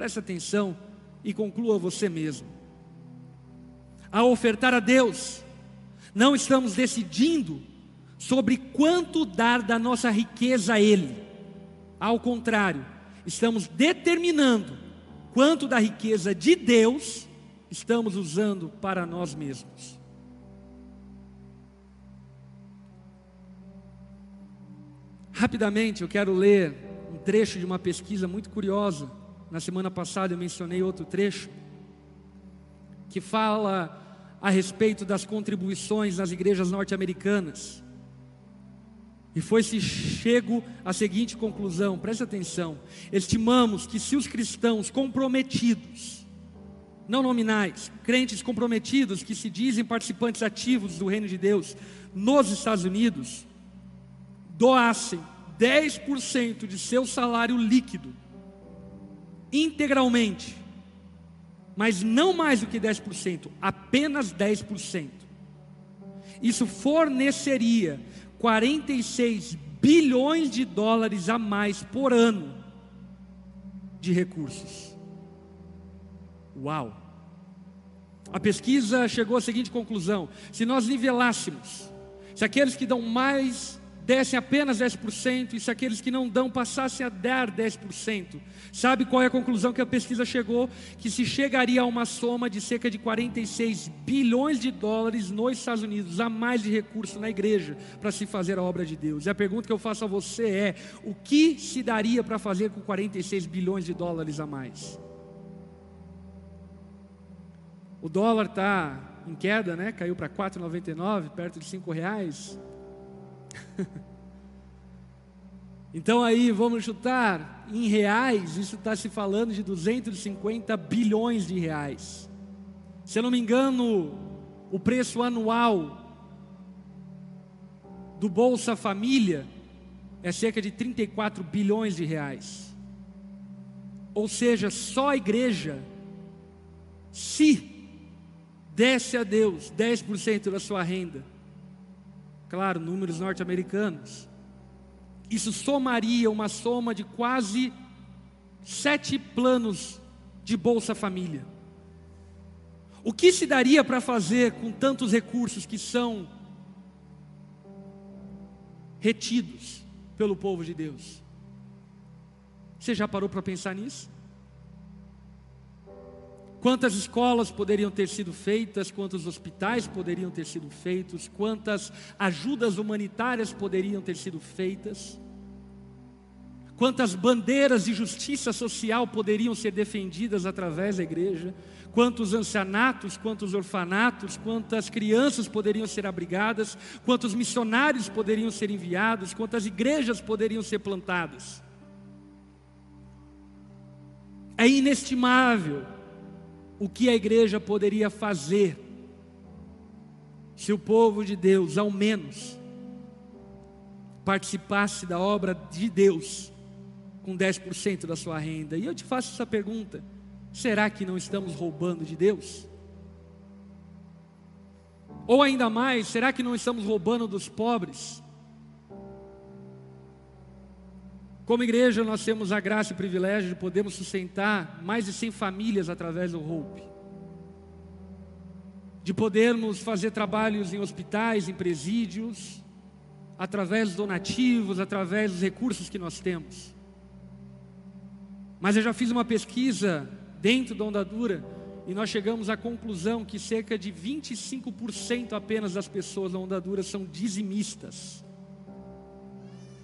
Preste atenção e conclua você mesmo. Ao ofertar a Deus, não estamos decidindo sobre quanto dar da nossa riqueza a Ele. Ao contrário, estamos determinando quanto da riqueza de Deus estamos usando para nós mesmos. Rapidamente, eu quero ler um trecho de uma pesquisa muito curiosa. Na semana passada eu mencionei outro trecho que fala a respeito das contribuições nas igrejas norte-americanas. E foi-se chego à seguinte conclusão, preste atenção: estimamos que se os cristãos comprometidos, não nominais, crentes comprometidos que se dizem participantes ativos do reino de Deus nos Estados Unidos, doassem 10% de seu salário líquido, integralmente, mas não mais do que 10%, apenas 10%. Isso forneceria 46 bilhões de dólares a mais por ano de recursos. Uau! A pesquisa chegou à seguinte conclusão: se nós nivelássemos, se aqueles que dão mais dessem apenas 10%, e se aqueles que não dão passassem a dar 10%. Sabe qual é a conclusão que a pesquisa chegou? Que se chegaria a uma soma de cerca de 46 bilhões de dólares nos Estados Unidos, a mais de recurso na igreja para se fazer a obra de Deus. E a pergunta que eu faço a você é: o que se daria para fazer com 46 bilhões de dólares a mais? O dólar está em queda, né? Caiu para 4,99, perto de 5 reais. então aí vamos chutar em reais, isso está se falando de 250 bilhões de reais. Se eu não me engano, o preço anual do Bolsa Família é cerca de 34 bilhões de reais. Ou seja, só a igreja, se desse a Deus 10% da sua renda, claro, números norte-americanos. Isso somaria uma soma de quase sete planos de Bolsa Família. O que se daria para fazer com tantos recursos que são retidos pelo povo de Deus? Você já parou para pensar nisso? Quantas escolas poderiam ter sido feitas, quantos hospitais poderiam ter sido feitos, quantas ajudas humanitárias poderiam ter sido feitas, quantas bandeiras de justiça social poderiam ser defendidas através da igreja, quantos ancianatos, quantos orfanatos, quantas crianças poderiam ser abrigadas, quantos missionários poderiam ser enviados, quantas igrejas poderiam ser plantadas. É inestimável o que a igreja poderia fazer se o povo de Deus, ao menos, participasse da obra de Deus com 10% da sua renda. E eu te faço essa pergunta: será que não estamos roubando de Deus? Ou ainda mais, será que não estamos roubando dos pobres? Como igreja, nós temos a graça e o privilégio de podermos sustentar mais de 100 famílias através do Hope. De podermos fazer trabalhos em hospitais, em presídios, através dos donativos, através dos recursos que nós temos. Mas eu já fiz uma pesquisa dentro da Ondadura e nós chegamos à conclusão que cerca de 25% apenas das pessoas da Ondadura são dizimistas.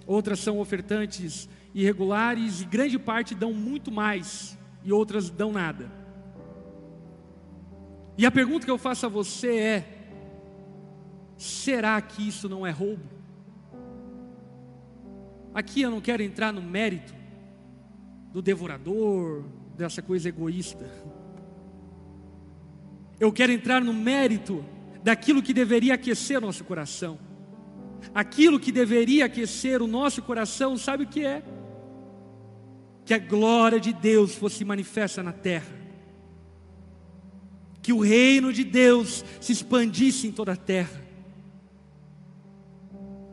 Outras são ofertantes irregulares e grande parte dão muito mais e outras dão nada. E a pergunta que eu faço a você é: será que isso não é roubo? Aqui eu não quero entrar no mérito do devorador, dessa coisa egoísta. Eu quero entrar no mérito daquilo que deveria aquecer nosso coração. aquilo que deveria aquecer o nosso coração, sabe o que é? Que a glória de Deus fosse manifesta na terra, que o reino de Deus se expandisse em toda a terra.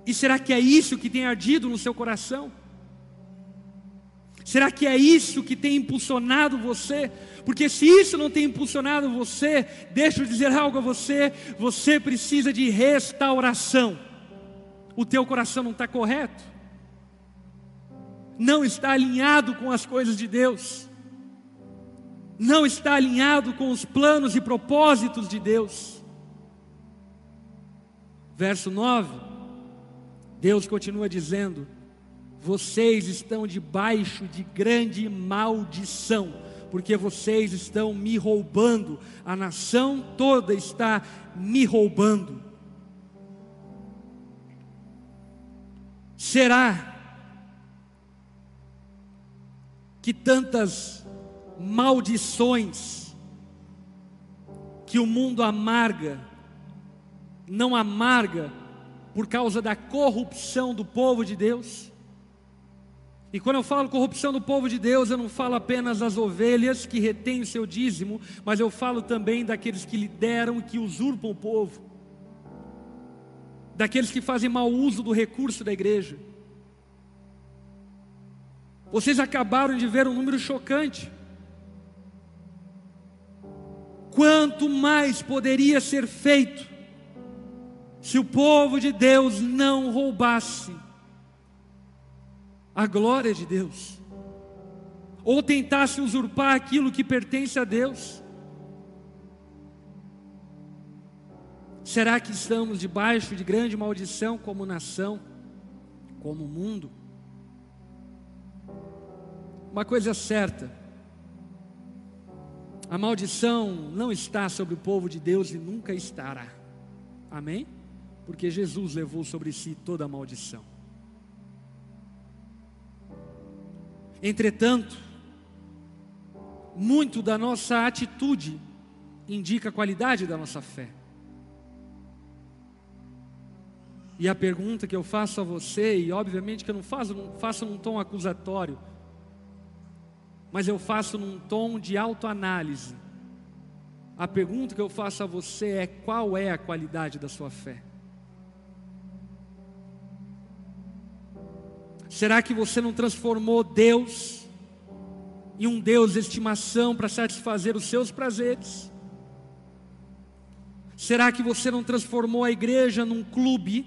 E será que é isso que tem ardido no seu coração? Será que é isso que tem impulsionado você? Porque se isso não tem impulsionado você, deixa eu dizer algo a você: você precisa de restauração. O teu coração não está correto, não está alinhado com as coisas de Deus, não está alinhado com os planos e propósitos de Deus. Verso 9, Deus continua dizendo: vocês estão debaixo de grande maldição, porque vocês estão me roubando, a nação toda está me roubando. Será que tantas maldições que o mundo amarga, não amarga por causa da corrupção do povo de Deus? E quando eu falo corrupção do povo de Deus, eu não falo apenas das ovelhas que retêm o seu dízimo, mas eu falo também daqueles que lideram e que usurpam o povo, daqueles que fazem mau uso do recurso da igreja. Vocês acabaram de ver um número chocante. Quanto mais poderia ser feito se o povo de Deus não roubasse a glória de Deus, ou tentasse usurpar aquilo que pertence a Deus. Será que estamos debaixo de grande maldição como nação, como mundo? Uma coisa é certa, a maldição não está sobre o povo de Deus e nunca estará. Amém? Porque Jesus levou sobre si toda a maldição. Entretanto, muito da nossa atitude indica a qualidade da nossa fé. E a pergunta que eu faço a você, e obviamente que eu não faço, não faço num tom acusatório, mas eu faço num tom de autoanálise. A pergunta que eu faço a você é: qual é a qualidade da sua fé? Será que você não transformou Deus em um Deus de estimação para satisfazer os seus prazeres? Será que você não transformou a igreja num clube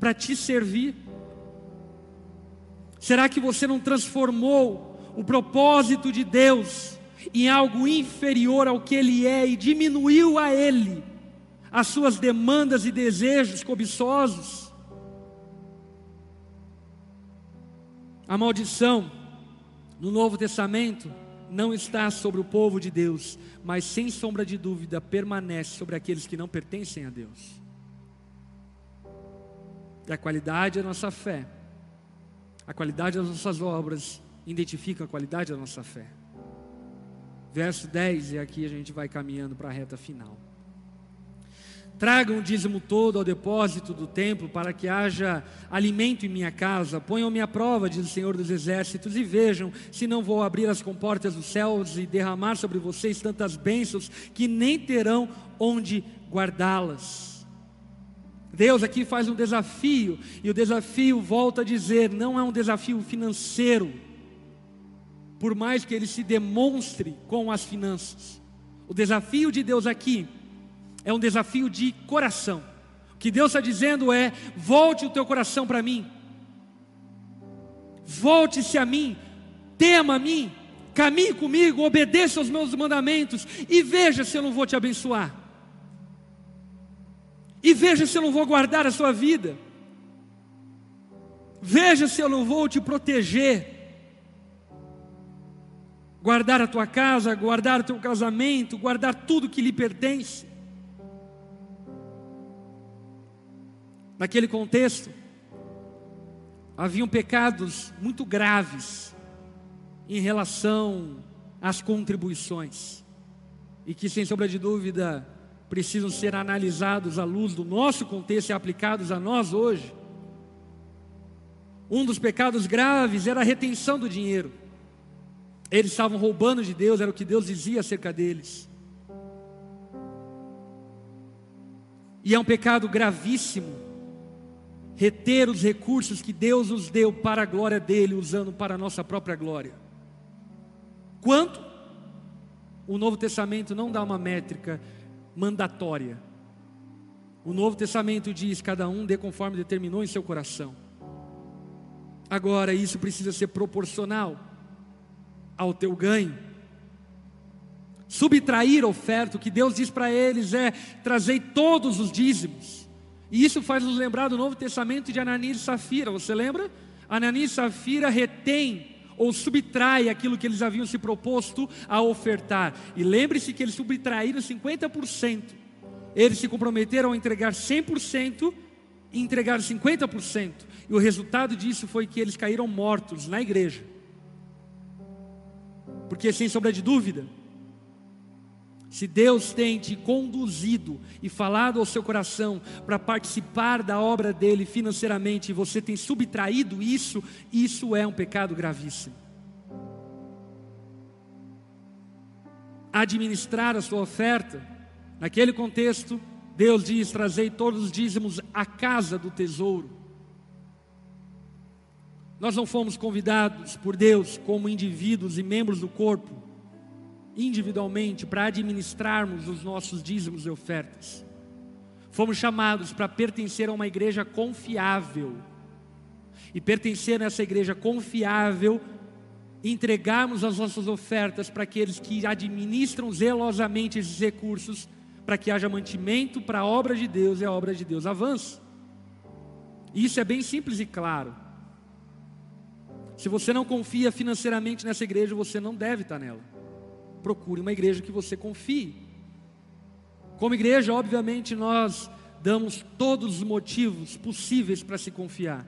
para te servir? Será que você não transformou o propósito de Deus em algo inferior ao que Ele é e diminuiu a Ele as suas demandas e desejos cobiçosos? A maldição no Novo Testamento não está sobre o povo de Deus, mas sem sombra de dúvida permanece sobre aqueles que não pertencem a Deus. E a qualidade da nossa fé, a qualidade das nossas obras, identifica a qualidade da nossa fé. Verso 10, e aqui a gente vai caminhando para a reta final. Tragam o dízimo todo ao depósito do templo, para que haja alimento em minha casa. Ponham-me à prova, diz o Senhor dos Exércitos, e vejam se não vou abrir as comportas dos céus e derramar sobre vocês tantas bênçãos que nem terão onde guardá-las. Deus aqui faz um desafio, e o desafio, volta a dizer, não é um desafio financeiro, por mais que ele se demonstre com as finanças. O desafio de Deus aqui é um desafio de coração. O que Deus está dizendo é: volte o teu coração para mim, volte-se a mim, tema a mim, caminhe comigo, obedeça aos meus mandamentos e veja se eu não vou te abençoar. E veja se eu não vou guardar a sua vida. Veja se eu não vou te proteger. Guardar a tua casa, guardar o teu casamento, guardar tudo que lhe pertence. Naquele contexto, haviam pecados muito graves em relação às contribuições, e que, sem sombra de dúvida, precisam ser analisados à luz do nosso contexto e aplicados a nós hoje. Um dos pecados graves era a retenção do dinheiro. Eles estavam roubando de Deus, era o que Deus dizia acerca deles. E é um pecado gravíssimo reter os recursos que Deus nos deu para a glória dele, usando para a nossa própria glória. Quanto? O Novo Testamento não dá uma métrica mandatória. O Novo Testamento diz: cada um dê conforme determinou em seu coração. Agora, isso precisa ser proporcional ao teu ganho. Subtrair a oferta, o que Deus diz para eles é: trazei todos os dízimos. E isso faz nos lembrar do Novo Testamento de Ananias e Safira, você lembra? Ananias e Safira retém ou subtrai aquilo que eles haviam se proposto a ofertar. E lembre-se que eles subtraíram 50%. Eles se comprometeram a entregar 100% e entregar 50%. E o resultado disso foi que eles caíram mortos na igreja. Porque, sem sombra de dúvida, se Deus tem te conduzido e falado ao seu coração para participar da obra dele financeiramente e você tem subtraído isso, isso é um pecado gravíssimo. Administrar a sua oferta, naquele contexto, Deus diz: trazei todos os dízimos à casa do tesouro. Nós não fomos convidados por Deus como indivíduos e membros do corpo individualmente para administrarmos os nossos dízimos e ofertas. Fomos chamados para pertencer a uma igreja confiável. E pertencer a essa igreja confiável, entregarmos as nossas ofertas para aqueles que administram zelosamente esses recursos, para que haja mantimento para a obra de Deus e a obra de Deus avance. Isso é bem simples e claro. Se você não confia financeiramente nessa igreja, você não deve estar nela procure uma igreja que você confie. Como igreja, obviamente, nós damos todos os motivos possíveis para se confiar,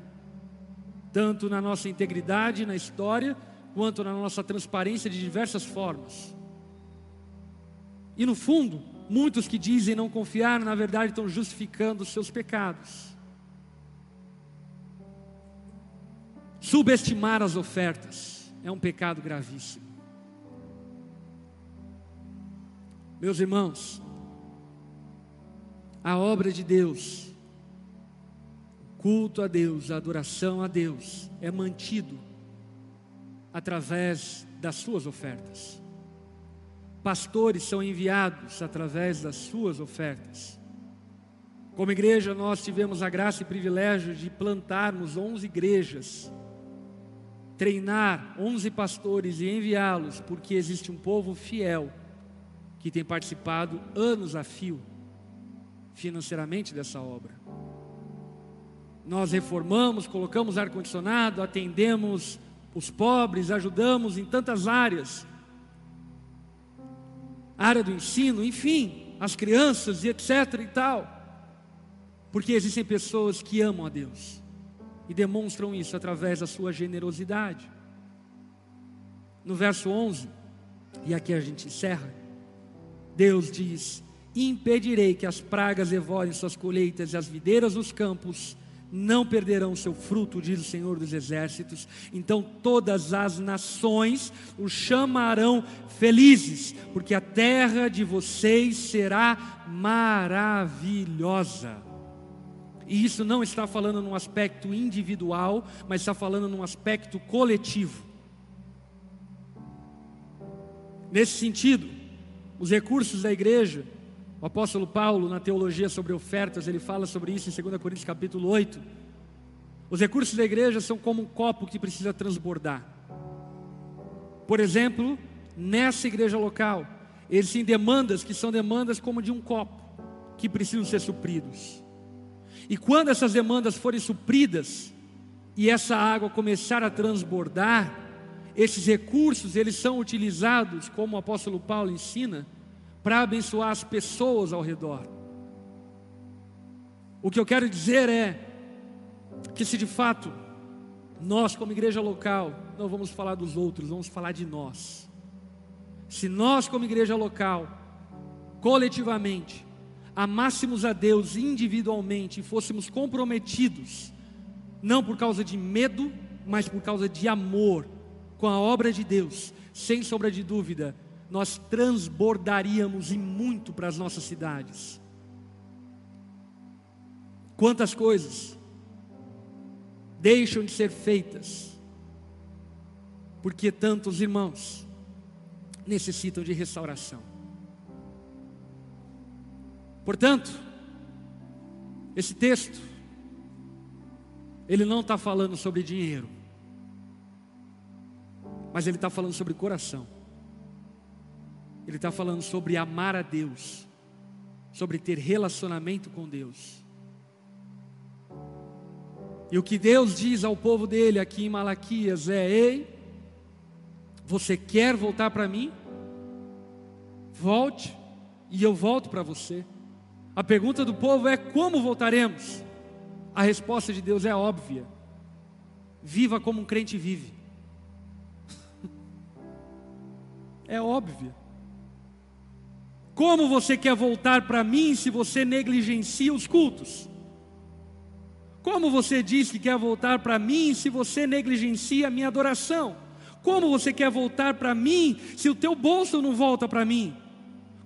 tanto na nossa integridade na história, quanto na nossa transparência de diversas formas. E no fundo, muitos que dizem não confiar, na verdade estão justificando os seus pecados. Subestimar as ofertas é um pecado gravíssimo. Meus irmãos, a obra de Deus, o culto a Deus, a adoração a Deus é mantido através das suas ofertas. Pastores são enviados através das suas ofertas. Como igreja, nós tivemos a graça e privilégio de plantarmos 11 igrejas, treinar 11 pastores e enviá-los, porque existe um povo fiel que tem participado anos a fio financeiramente dessa obra. Nós reformamos, colocamos ar-condicionado, atendemos os pobres, ajudamos em tantas áreas. área do ensino, enfim, as crianças e etc e tal. Porque existem pessoas que amam a Deus e demonstram isso através da sua generosidade. No verso 11, e aqui a gente encerra, Deus diz: Impedirei que as pragas devorem suas colheitas e as videiras dos campos não perderão seu fruto, diz o Senhor dos Exércitos. Então todas as nações o chamarão felizes, porque a terra de vocês será maravilhosa. E isso não está falando num aspecto individual, mas está falando num aspecto coletivo. Nesse sentido, os recursos da igreja. O apóstolo Paulo, na teologia sobre ofertas, ele fala sobre isso em 2 Coríntios capítulo 8. Os recursos da igreja são como um copo que precisa transbordar. Por exemplo, nessa igreja local, eles têm demandas que são demandas como de um copo, que precisam ser supridos. E quando essas demandas forem supridas, e essa água começar a transbordar, esses recursos, eles são utilizados, como o apóstolo Paulo ensina, para abençoar as pessoas ao redor. O que eu quero dizer é que se de fato nós, como igreja local, não vamos falar dos outros, vamos falar de nós. Se nós, como igreja local, coletivamente, amássemos a Deus individualmente e fôssemos comprometidos não por causa de medo, mas por causa de amor com a obra de Deus, sem sombra de dúvida, nós transbordaríamos e muito para as nossas cidades. Quantas coisas deixam de ser feitas, porque tantos irmãos necessitam de restauração. Portanto, esse texto, ele não está falando sobre dinheiro, mas ele está falando sobre coração. Ele está falando sobre amar a Deus, sobre ter relacionamento com Deus. E o que Deus diz ao povo dele aqui em Malaquias é: Ei, você quer voltar para mim? Volte, e eu volto para você. A pergunta do povo é: como voltaremos? A resposta de Deus é óbvia: viva como um crente vive. é óbvia. Como você quer voltar para mim se você negligencia os cultos? Como você diz que quer voltar para mim se você negligencia a minha adoração? Como você quer voltar para mim se o teu bolso não volta para mim?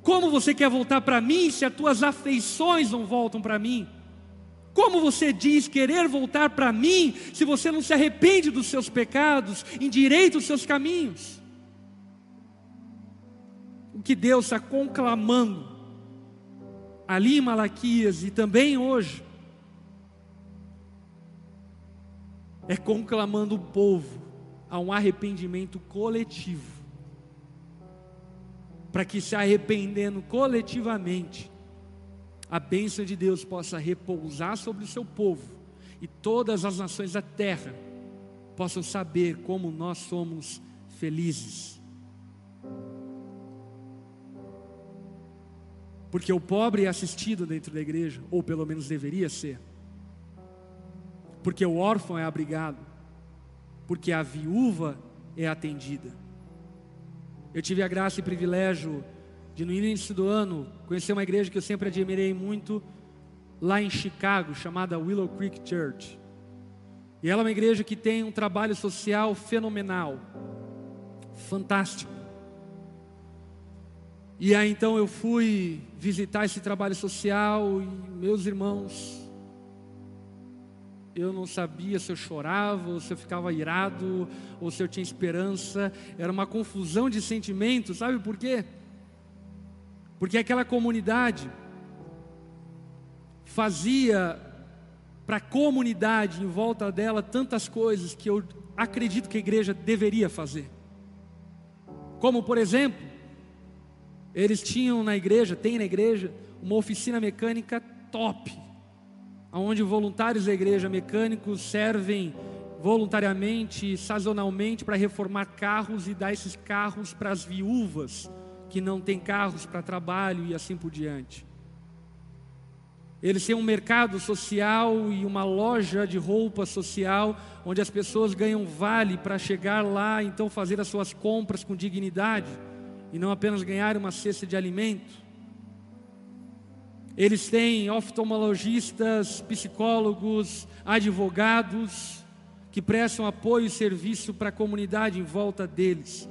Como você quer voltar para mim se as tuas afeições não voltam para mim? Como você diz querer voltar para mim se você não se arrepende dos seus pecados, endireita os seus caminhos? O que Deus está conclamando ali em Malaquias e também hoje é conclamando o povo a um arrependimento coletivo. Para que se arrependendo coletivamente, a bênção de Deus possa repousar sobre o seu povo e todas as nações da terra possam saber como nós somos felizes. Porque o pobre é assistido dentro da igreja, ou pelo menos deveria ser porque o órfão é abrigado, porque a viúva é atendida. Eu tive a graça e privilégio de, no início do ano, conhecer uma igreja que eu sempre admirei muito, lá em Chicago, chamada Willow Creek Church. E ela é uma igreja que tem um trabalho social fenomenal, fantástico. E aí então eu fui visitar esse trabalho social e meus irmãos eu não sabia se eu chorava, ou se eu ficava irado, ou se eu tinha esperança, era uma confusão de sentimentos, sabe por quê? Porque aquela comunidade fazia para a comunidade em volta dela tantas coisas que eu acredito que a igreja deveria fazer. Como, por exemplo, eles tinham na igreja, tem na igreja, uma oficina mecânica top onde voluntários da igreja mecânicos servem voluntariamente, sazonalmente, para reformar carros e dar esses carros para as viúvas que não têm carros para trabalho e assim por diante. Eles têm um mercado social e uma loja de roupa social, onde as pessoas ganham vale para chegar lá, então fazer as suas compras com dignidade, e não apenas ganhar uma cesta de alimento. Eles têm oftalmologistas, psicólogos, advogados que prestam apoio e serviço para a comunidade em volta deles.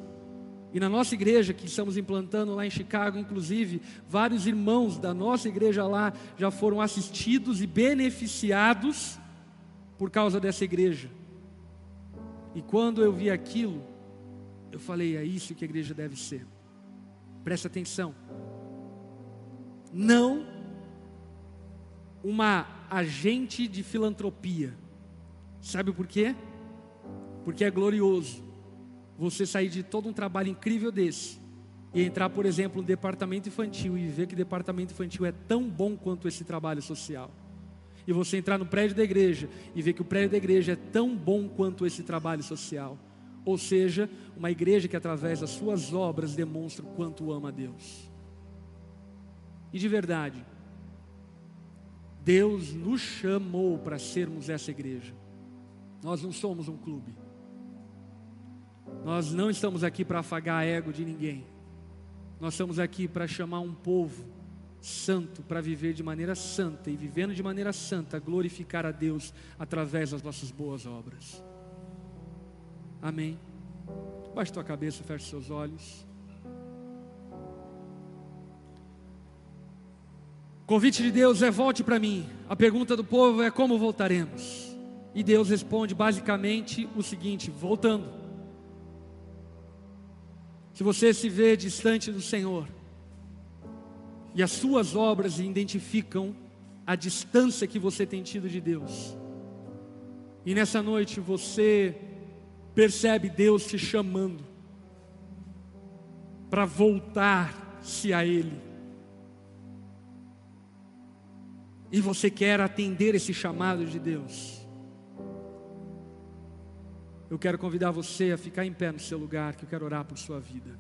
E na nossa igreja que estamos implantando lá em Chicago, inclusive, vários irmãos da nossa igreja lá já foram assistidos e beneficiados por causa dessa igreja. E quando eu vi aquilo, eu falei: é isso que a igreja deve ser. Presta atenção. Não uma agente de filantropia. Sabe por quê? Porque é glorioso você sair de todo um trabalho incrível desse e entrar, por exemplo, no departamento infantil e ver que departamento infantil é tão bom quanto esse trabalho social. E você entrar no prédio da igreja e ver que o prédio da igreja é tão bom quanto esse trabalho social. Ou seja, uma igreja que através das suas obras demonstra o quanto ama a Deus. E de verdade, Deus nos chamou para sermos essa igreja. Nós não somos um clube. Nós não estamos aqui para afagar ego de ninguém. Nós estamos aqui para chamar um povo santo para viver de maneira santa e vivendo de maneira santa, glorificar a Deus através das nossas boas obras. Amém. Baixe tua cabeça, feche seus olhos. Convite de Deus é volte para mim. A pergunta do povo é como voltaremos? E Deus responde basicamente o seguinte: voltando. Se você se vê distante do Senhor, e as suas obras identificam a distância que você tem tido de Deus. E nessa noite você percebe Deus te chamando para voltar-se a Ele. E você quer atender esse chamado de Deus. Eu quero convidar você a ficar em pé no seu lugar, que eu quero orar por sua vida.